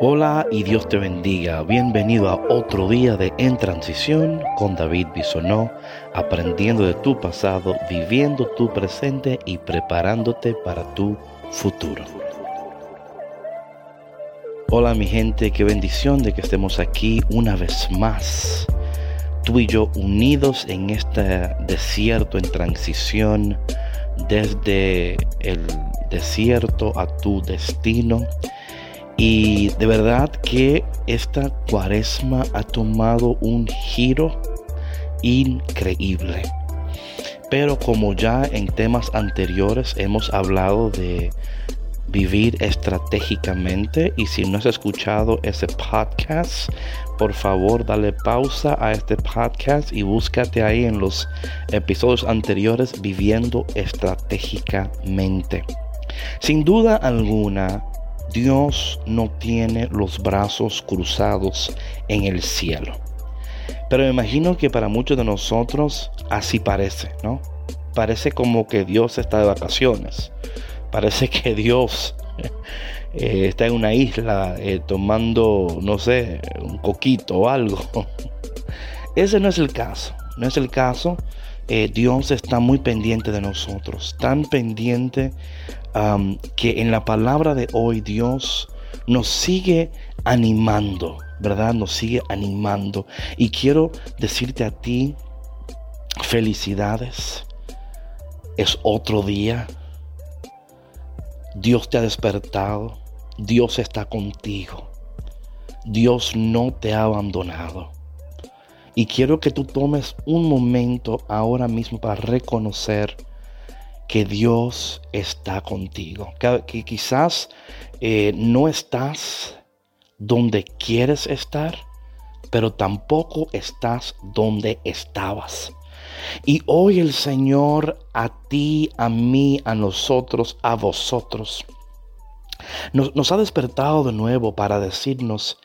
Hola y Dios te bendiga. Bienvenido a otro día de En Transición con David Bisonó, aprendiendo de tu pasado, viviendo tu presente y preparándote para tu futuro. Hola mi gente, qué bendición de que estemos aquí una vez más. Tú y yo unidos en este desierto en transición desde el desierto a tu destino y de verdad que esta cuaresma ha tomado un giro increíble. Pero como ya en temas anteriores hemos hablado de vivir estratégicamente y si no has escuchado ese podcast, por favor dale pausa a este podcast y búscate ahí en los episodios anteriores viviendo estratégicamente. Sin duda alguna, Dios no tiene los brazos cruzados en el cielo. Pero me imagino que para muchos de nosotros así parece, ¿no? Parece como que Dios está de vacaciones. Parece que Dios eh, está en una isla eh, tomando, no sé, un coquito o algo. Ese no es el caso. No es el caso. Eh, Dios está muy pendiente de nosotros. Tan pendiente que en la palabra de hoy Dios nos sigue animando, ¿verdad? Nos sigue animando. Y quiero decirte a ti, felicidades. Es otro día. Dios te ha despertado. Dios está contigo. Dios no te ha abandonado. Y quiero que tú tomes un momento ahora mismo para reconocer que Dios está contigo. Que, quizás eh, no estás donde quieres estar, pero tampoco estás donde estabas. Y hoy el Señor a ti, a mí, a nosotros, a vosotros, nos, nos ha despertado de nuevo para decirnos,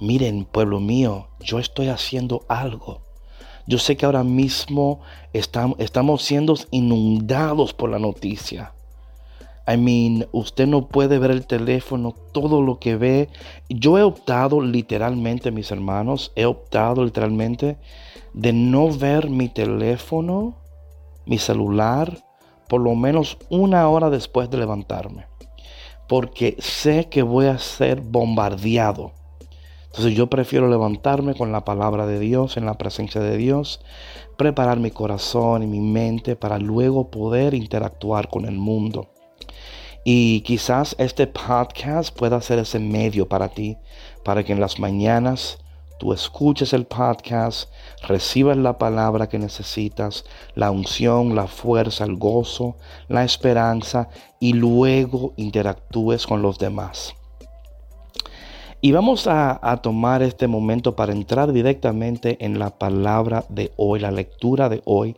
miren pueblo mío, yo estoy haciendo algo yo sé que ahora mismo estamos, siendo inundados por la noticia. I mean, usted no puede ver el teléfono, todo lo que ve. Yo he optado literalmente, mis hermanos, he optado literalmente de no ver mi teléfono, mi celular, por lo menos una hora después de levantarme. Porque sé que voy a ser bombardeado entonces yo prefiero levantarme con la palabra de Dios, en la presencia de Dios, preparar mi corazón y mi mente para luego poder interactuar con el mundo. Y quizás este podcast pueda ser ese medio para ti, para que en las mañanas tú escuches el podcast, recibas la palabra que necesitas, la unción, la fuerza, el gozo, la esperanza y luego interactúes con los demás. Y vamos a, tomar este momento para entrar directamente en la palabra de hoy, la lectura de hoy,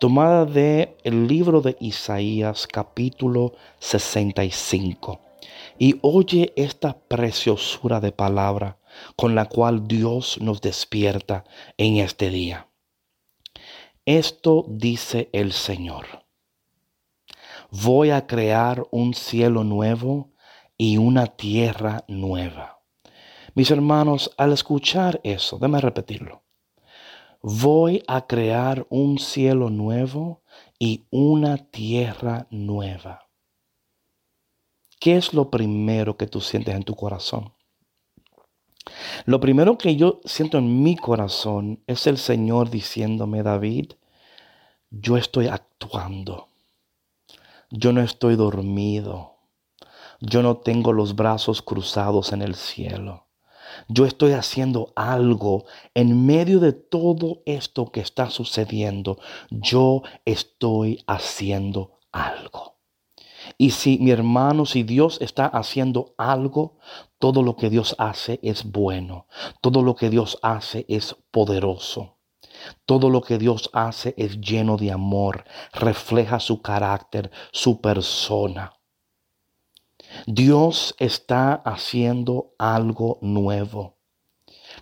tomada del el libro de Isaías capítulo 65. Y oye esta preciosura de palabra con la cual Dios nos despierta en este día. Esto dice el Señor. Voy a crear un cielo nuevo y una tierra nueva mis hermanos, al escuchar eso, déme repetirlo. Voy a crear un cielo nuevo y una tierra nueva. ¿Qué es lo primero que tú sientes en tu corazón? Lo primero que yo siento en mi corazón es el Señor diciéndome, David, yo estoy actuando. Yo no estoy dormido. Yo no tengo los brazos cruzados en el cielo. Yo estoy haciendo algo en medio de todo esto que está sucediendo. Yo estoy haciendo algo. Y si mi hermano, si Dios está haciendo algo, todo lo que Dios hace es bueno. Todo lo que Dios hace es poderoso. Todo lo que Dios hace es lleno de amor, refleja su carácter, su persona. Dios está haciendo algo nuevo.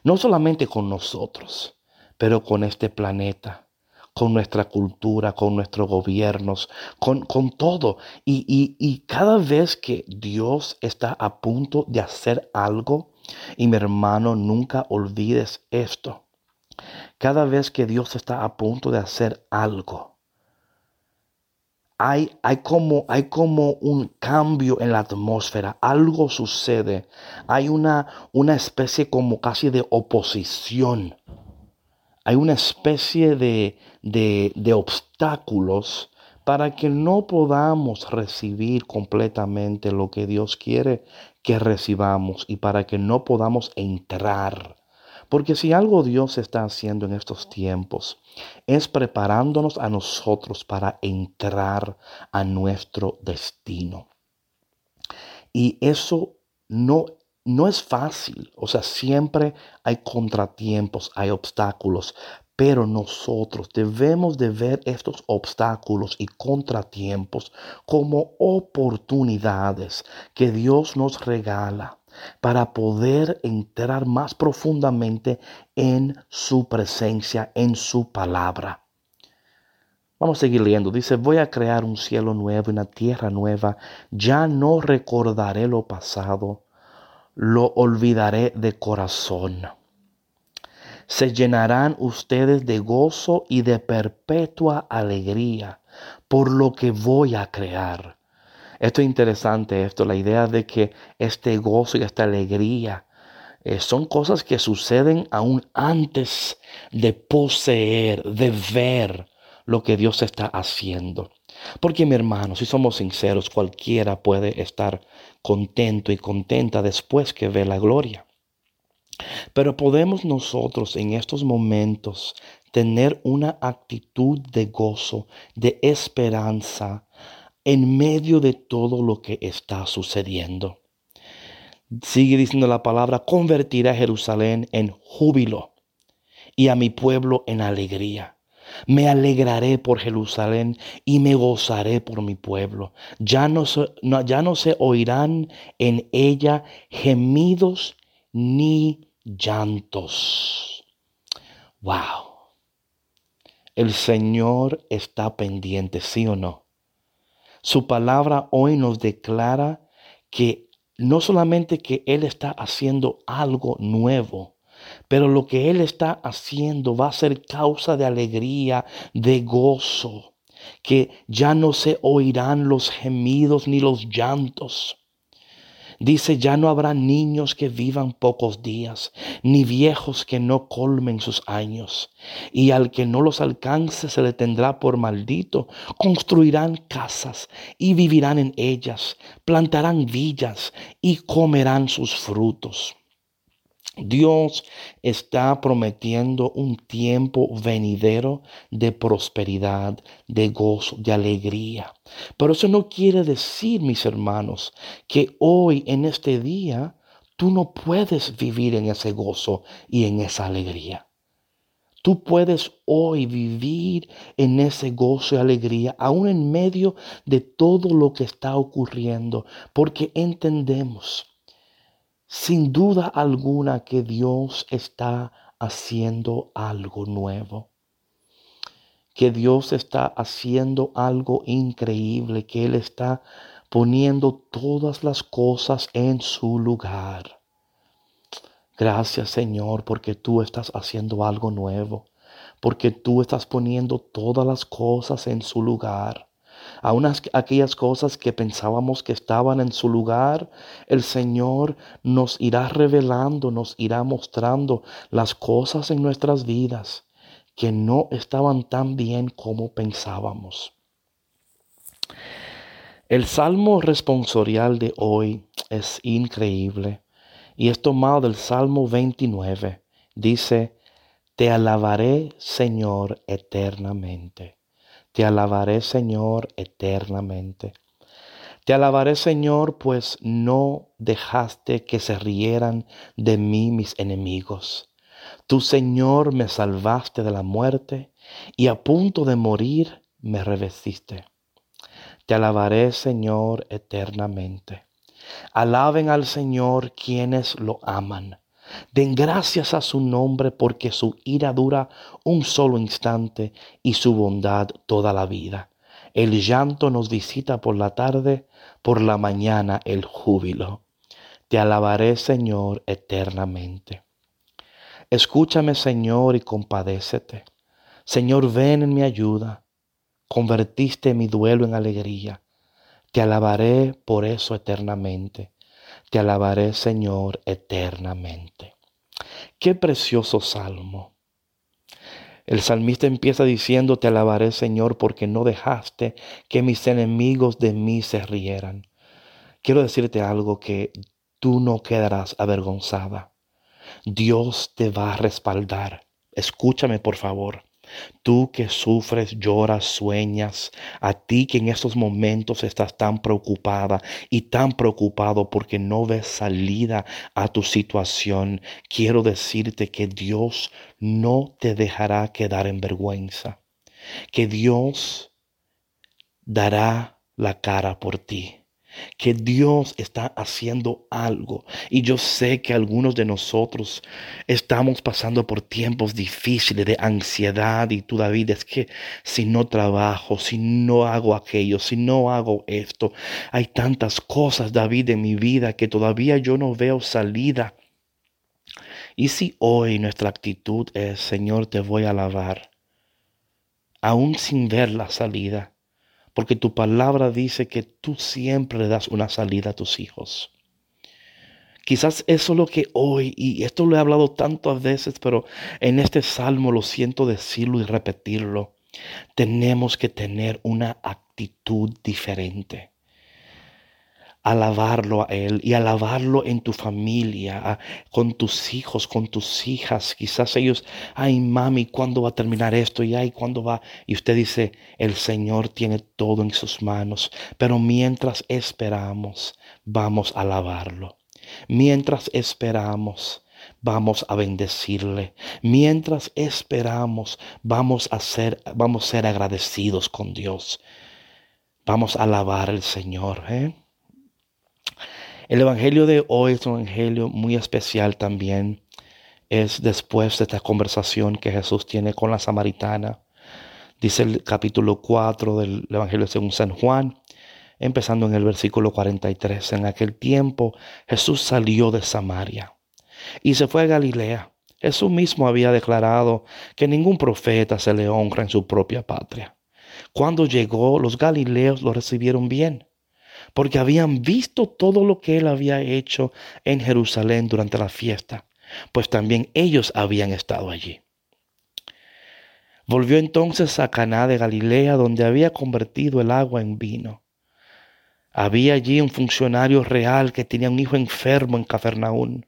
No solamente con nosotros, pero con este planeta, con nuestra cultura, con nuestros gobiernos, con, con todo. Y, y, y cada vez que Dios está a punto de hacer algo, y mi hermano, nunca olvides esto. Cada vez que Dios está a punto de hacer algo, hay, hay, como, hay como un cambio en la atmósfera, algo sucede, hay una, una especie como casi de oposición, hay una especie de, de, de obstáculos para que no podamos recibir completamente lo que Dios quiere que recibamos y para que no podamos entrar porque si algo Dios está haciendo en estos tiempos es preparándonos a nosotros para entrar a nuestro destino. Y eso no, no es fácil. O sea, siempre hay contratiempos, hay obstáculos. Pero nosotros debemos de ver estos obstáculos y contratiempos como oportunidades que Dios nos regala para poder entrar más profundamente en su presencia, en su palabra. Vamos a seguir leyendo. Dice, voy a crear un cielo nuevo y una tierra nueva. Ya no recordaré lo pasado, lo olvidaré de corazón. Se llenarán ustedes de gozo y de perpetua alegría por lo que voy a crear esto es interesante, esto, la idea de que este gozo y esta alegría eh, son cosas que suceden aún antes de poseer, de ver lo que Dios está haciendo. Porque mi hermano, si somos sinceros, cualquiera puede estar contento y contenta después que ve la gloria. Pero podemos nosotros en estos momentos tener una actitud de gozo, de esperanza, en medio de todo lo que está sucediendo. Sigue diciendo la palabra, convertiré a Jerusalén en júbilo y a mi pueblo en alegría. Me alegraré por Jerusalén y me gozaré por mi pueblo. Ya no, se, ya no se oirán en ella gemidos ni llantos. Wow. El Señor está pendiente, ¿sí o no? Su palabra hoy nos declara que no solamente que Él está haciendo algo nuevo, pero lo que Él está haciendo va a ser causa de alegría, de gozo, que ya no se oirán los gemidos ni los llantos Dice, ya no habrá niños que vivan pocos días, ni viejos que no colmen sus años. Y al que no los alcance se le tendrá por maldito. Construirán casas y vivirán en ellas, plantarán villas y comerán sus frutos. Dios está prometiendo un tiempo venidero de prosperidad, de gozo, de alegría. Pero eso no quiere decir, mis hermanos, que hoy en este día tú no puedes vivir en ese gozo y en esa alegría. Tú puedes hoy vivir en ese gozo y alegría, aún en medio de todo lo que está ocurriendo, porque entendemos sin duda alguna que Dios está haciendo algo nuevo. Que Dios está haciendo algo increíble, que Él está poniendo todas las cosas en su lugar. Gracias Señor porque tú estás haciendo algo nuevo, porque tú estás poniendo todas las cosas en su lugar. Aún aquellas cosas que pensábamos que estaban en su lugar, el Señor nos irá revelando, nos irá mostrando las cosas en nuestras vidas que no estaban tan bien como pensábamos. El salmo responsorial de hoy es increíble y es tomado del Salmo 29. Dice, Te alabaré, Señor, eternamente. Te alabaré, Señor, eternamente. Te alabaré, Señor, pues no dejaste que se rieran de mí mis enemigos. Tú, Señor, me salvaste de la muerte y a punto de morir me revestiste. Te alabaré, Señor, eternamente. Alaben al Señor quienes lo aman. Den gracias a su nombre porque su ira dura un solo instante y su bondad toda la vida. El llanto nos visita por la tarde, por la mañana el júbilo. Te alabaré, Señor, eternamente. Escúchame, Señor, y compadécete. Señor, ven en mi ayuda. Convertiste mi duelo en alegría. Te alabaré por eso eternamente. Te alabaré, Señor, eternamente. Qué precioso salmo. El salmista empieza diciendo, te alabaré, Señor, porque no dejaste que mis enemigos de mí se rieran. Quiero decirte algo que tú no quedarás avergonzada. Dios te va a respaldar. Escúchame, por favor. Tú que sufres, lloras, sueñas, a ti que en estos momentos estás tan preocupada y tan preocupado porque no ves salida a tu situación, quiero decirte que Dios no te dejará quedar en vergüenza, que Dios dará la cara por ti que Dios está haciendo algo. Y yo sé que algunos de nosotros estamos pasando por tiempos difíciles de ansiedad y tú David es que si no trabajo, si no hago aquello, si no hago esto, hay tantas cosas David en mi vida que todavía yo no veo salida. Y si hoy nuestra actitud es, Señor, te voy a alabar, aún sin ver la salida, porque tu palabra dice que tú siempre das una salida a tus hijos. Quizás eso es lo que hoy, y esto lo he hablado tantas veces, pero en este salmo lo siento decirlo y repetirlo, tenemos que tener una actitud diferente alabarlo a Él y alabarlo en tu familia, con tus hijos, con tus hijas. Quizás ellos, ay mami, ¿cuándo va a terminar esto? Y ay, ¿cuándo va? Y usted dice, el Señor tiene todo en sus manos, pero mientras esperamos, vamos a alabarlo. Mientras esperamos, vamos a bendecirle. Mientras esperamos, vamos a ser, vamos a ser agradecidos con Dios. Vamos a alabar al Señor. ¿eh? El Evangelio de hoy es un Evangelio muy especial también. Es después de esta conversación que Jesús tiene con la samaritana. Dice el capítulo 4 del Evangelio según San Juan, empezando en el versículo 43. En aquel tiempo Jesús salió de Samaria y se fue a Galilea. Jesús mismo había declarado que ningún profeta se le honra en su propia patria. Cuando llegó, los galileos lo recibieron bien porque habían visto todo lo que él había hecho en Jerusalén durante la fiesta, pues también ellos habían estado allí. Volvió entonces a Caná de Galilea, donde había convertido el agua en vino. Había allí un funcionario real que tenía un hijo enfermo en Cafarnaún.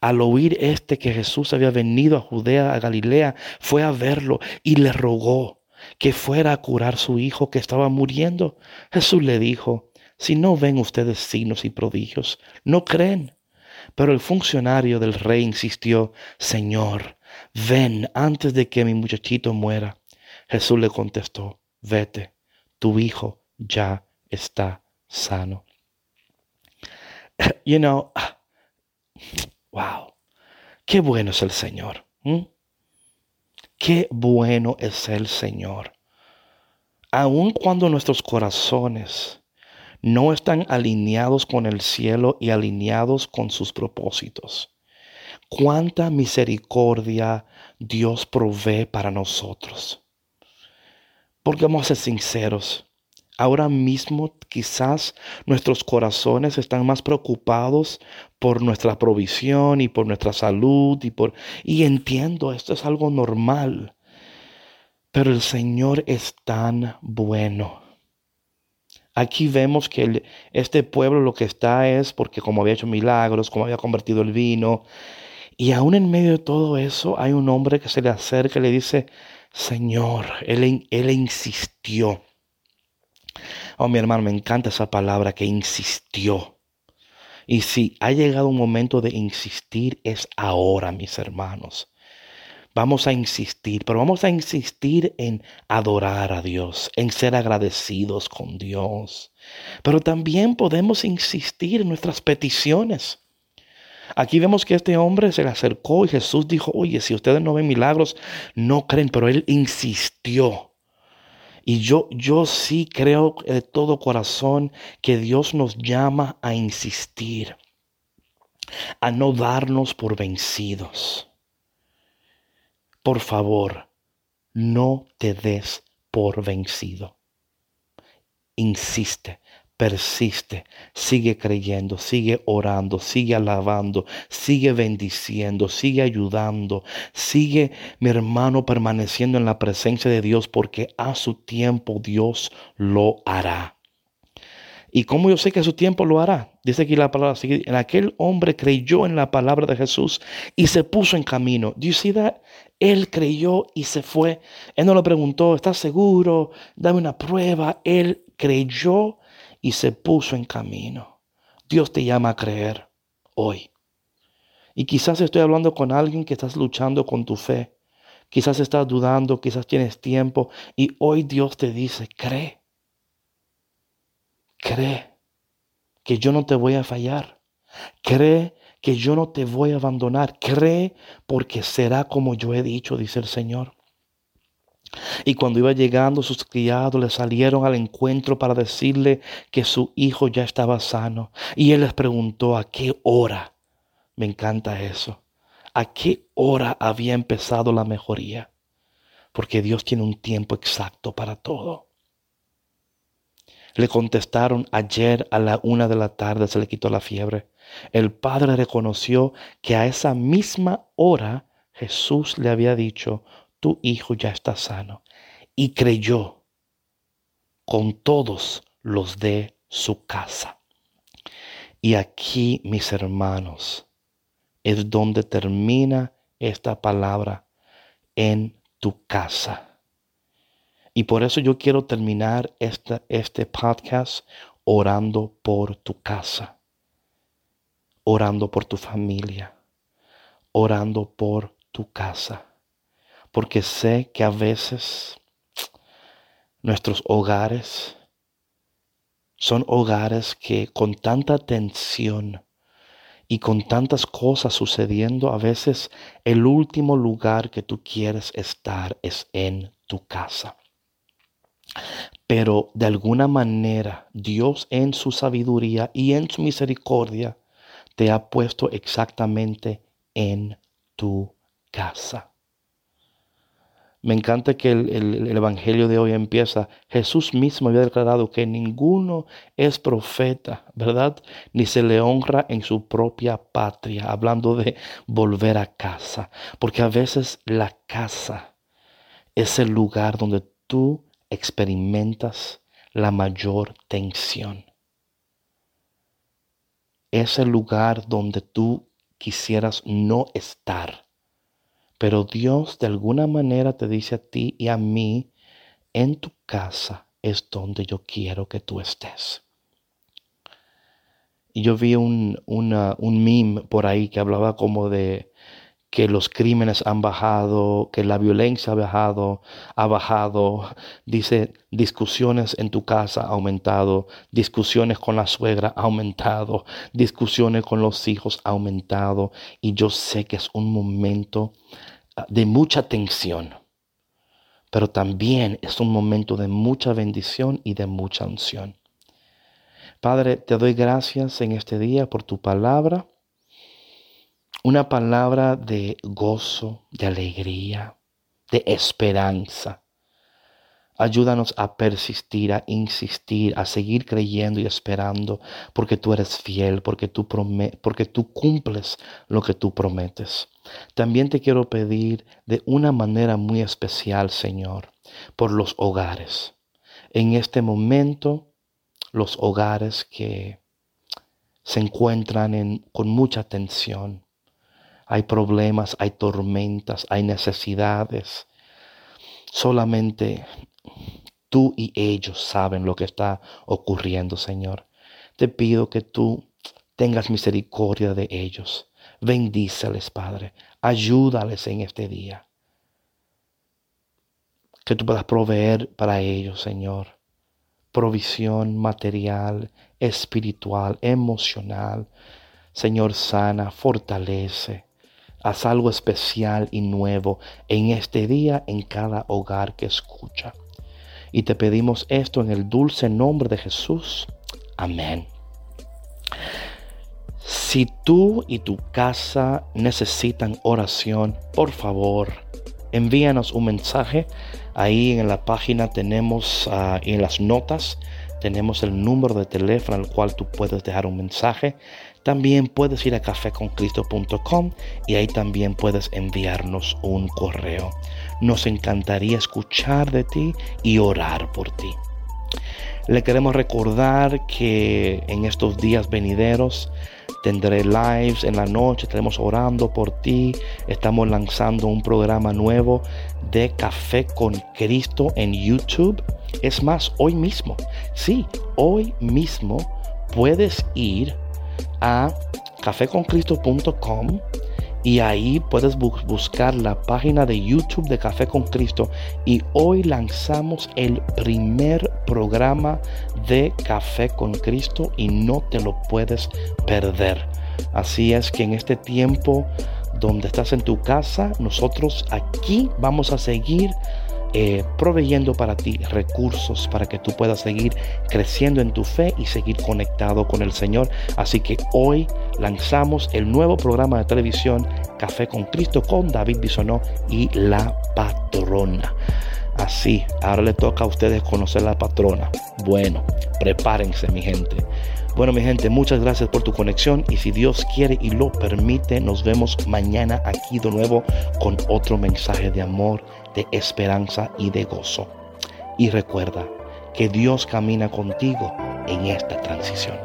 Al oír este que Jesús había venido a Judea, a Galilea, fue a verlo y le rogó que fuera a curar su hijo que estaba muriendo. Jesús le dijo, si no ven ustedes signos y prodigios, no creen. Pero el funcionario del rey insistió, Señor, ven antes de que mi muchachito muera. Jesús le contestó, vete, tu hijo ya está sano. You know, wow, qué bueno es el Señor. Qué bueno es el Señor. Aun cuando nuestros corazones no están alineados con el cielo y alineados con sus propósitos. Cuánta misericordia Dios provee para nosotros. Porque vamos a ser sinceros, ahora mismo quizás nuestros corazones están más preocupados por nuestra provisión y por nuestra salud y por y entiendo, esto es algo normal. Pero el Señor es tan bueno Aquí vemos que este pueblo lo que está es porque como había hecho milagros, como había convertido el vino, y aún en medio de todo eso hay un hombre que se le acerca y le dice, Señor, él, él insistió. Oh, mi hermano, me encanta esa palabra que insistió. Y si ha llegado un momento de insistir, es ahora, mis hermanos. Vamos a insistir, pero vamos a insistir en adorar a Dios, en ser agradecidos con Dios. Pero también podemos insistir en nuestras peticiones. Aquí vemos que este hombre se le acercó y Jesús dijo, oye, si ustedes no ven milagros, no creen, pero él insistió. Y yo, yo sí creo de todo corazón que Dios nos llama a insistir, a no darnos por vencidos. Por favor, no te des por vencido. Insiste, persiste, sigue creyendo, sigue orando, sigue alabando, sigue bendiciendo, sigue ayudando, sigue, mi hermano, permaneciendo en la presencia de Dios porque a su tiempo Dios lo hará. ¿Y cómo yo sé que a su tiempo lo hará? Dice aquí la palabra, en aquel hombre creyó en la palabra de Jesús y se puso en camino. Do you see that? Él creyó y se fue. Él no le preguntó, ¿estás seguro? Dame una prueba. Él creyó y se puso en camino. Dios te llama a creer hoy. Y quizás estoy hablando con alguien que estás luchando con tu fe. Quizás estás dudando, quizás tienes tiempo y hoy Dios te dice, cree. Cree que yo no te voy a fallar. Cree que yo no te voy a abandonar. Cree porque será como yo he dicho, dice el Señor. Y cuando iba llegando, sus criados le salieron al encuentro para decirle que su hijo ya estaba sano. Y él les preguntó a qué hora. Me encanta eso. ¿A qué hora había empezado la mejoría? Porque Dios tiene un tiempo exacto para todo. Le contestaron ayer a la una de la tarde se le quitó la fiebre. El padre reconoció que a esa misma hora Jesús le había dicho, tu hijo ya está sano. Y creyó con todos los de su casa. Y aquí, mis hermanos, es donde termina esta palabra en tu casa. Y por eso yo quiero terminar esta, este podcast orando por tu casa, orando por tu familia, orando por tu casa porque sé que a veces nuestros hogares son hogares que con tanta tensión y con tantas cosas sucediendo, a veces el último lugar que tú quieres estar es en tu casa. Pero de alguna manera Dios en su sabiduría y en su misericordia te ha puesto exactamente en tu casa. Me encanta que el, Evangelio de hoy empieza. Jesús mismo había declarado que ninguno es profeta, ¿verdad? Ni se le honra en su propia patria, hablando de volver a casa. Porque a veces la casa es el lugar donde tú experimentas la mayor tensión. Es el lugar donde tú quisieras no estar pero Dios de alguna manera te dice a ti y a mí, en tu casa es donde yo quiero que tú estés. Y yo vi un, un meme por ahí que hablaba como de que los crímenes han bajado, que la violencia ha bajado, ha bajado. Dice, discusiones en tu casa ha aumentado, discusiones con la suegra ha aumentado, discusiones con los hijos ha aumentado. Y yo sé que es un momento ah, de mucha tensión, pero también es un momento de mucha bendición y de mucha unción. Padre, te doy gracias en este día por tu palabra una palabra de gozo, de alegría, de esperanza. Ayúdanos a persistir, a insistir, a seguir creyendo y esperando, porque tú eres fiel, porque tú, porque tú cumples lo que tú prometes. También te quiero pedir de una manera muy especial, Señor, por los hogares. En este momento, los hogares que se encuentran con mucha tensión, hay problemas, hay tormentas, hay necesidades. Solamente tú y ellos saben lo que está ocurriendo, Señor. Te pido que tú tengas misericordia de ellos. Bendíceles, Padre. Ayúdales en este día. Que tú puedas proveer para ellos, Señor. Provisión material, espiritual, emocional Señor, sana, fortalece. Haz algo especial y nuevo en este día en cada hogar que escucha. Y te pedimos esto en el dulce nombre de Jesús. Amén. Si tú y tu casa necesitan oración, por favor, envíanos un mensaje. Ahí en la página tenemos, uh, en las notas, tenemos el número de teléfono al cual tú puedes dejar un mensaje. También puedes ir a cafeconcristo.com y ahí también puedes enviarnos un correo. Nos encantaría escuchar de ti y orar por ti. Le queremos recordar que en estos días venideros tendré lives en la noche, estaremos orando por ti. Estamos lanzando un programa nuevo de Café con Cristo en YouTube. Es más, hoy mismo, sí, hoy mismo puedes ir a cafeconcristo.com y ahí puedes buscar la página de YouTube de Café con Cristo y hoy lanzamos el primer programa de Café con Cristo y no te lo puedes perder. Así es que en este tiempo donde estás en tu casa, nosotros aquí vamos a seguir eh, proveyendo para ti recursos para que tú puedas seguir creciendo en tu fe y seguir conectado con el Señor. Así que hoy lanzamos el nuevo programa de televisión Café con Cristo con David Bisonó y la patrona. Así, ahora le toca a ustedes conocer la patrona. Bueno, prepárense mi gente. Bueno, mi gente, muchas gracias por tu conexión y si Dios quiere y lo permite, nos vemos mañana aquí de nuevo con otro mensaje de amor, de esperanza y de gozo. Y recuerda que Dios camina contigo en esta transición.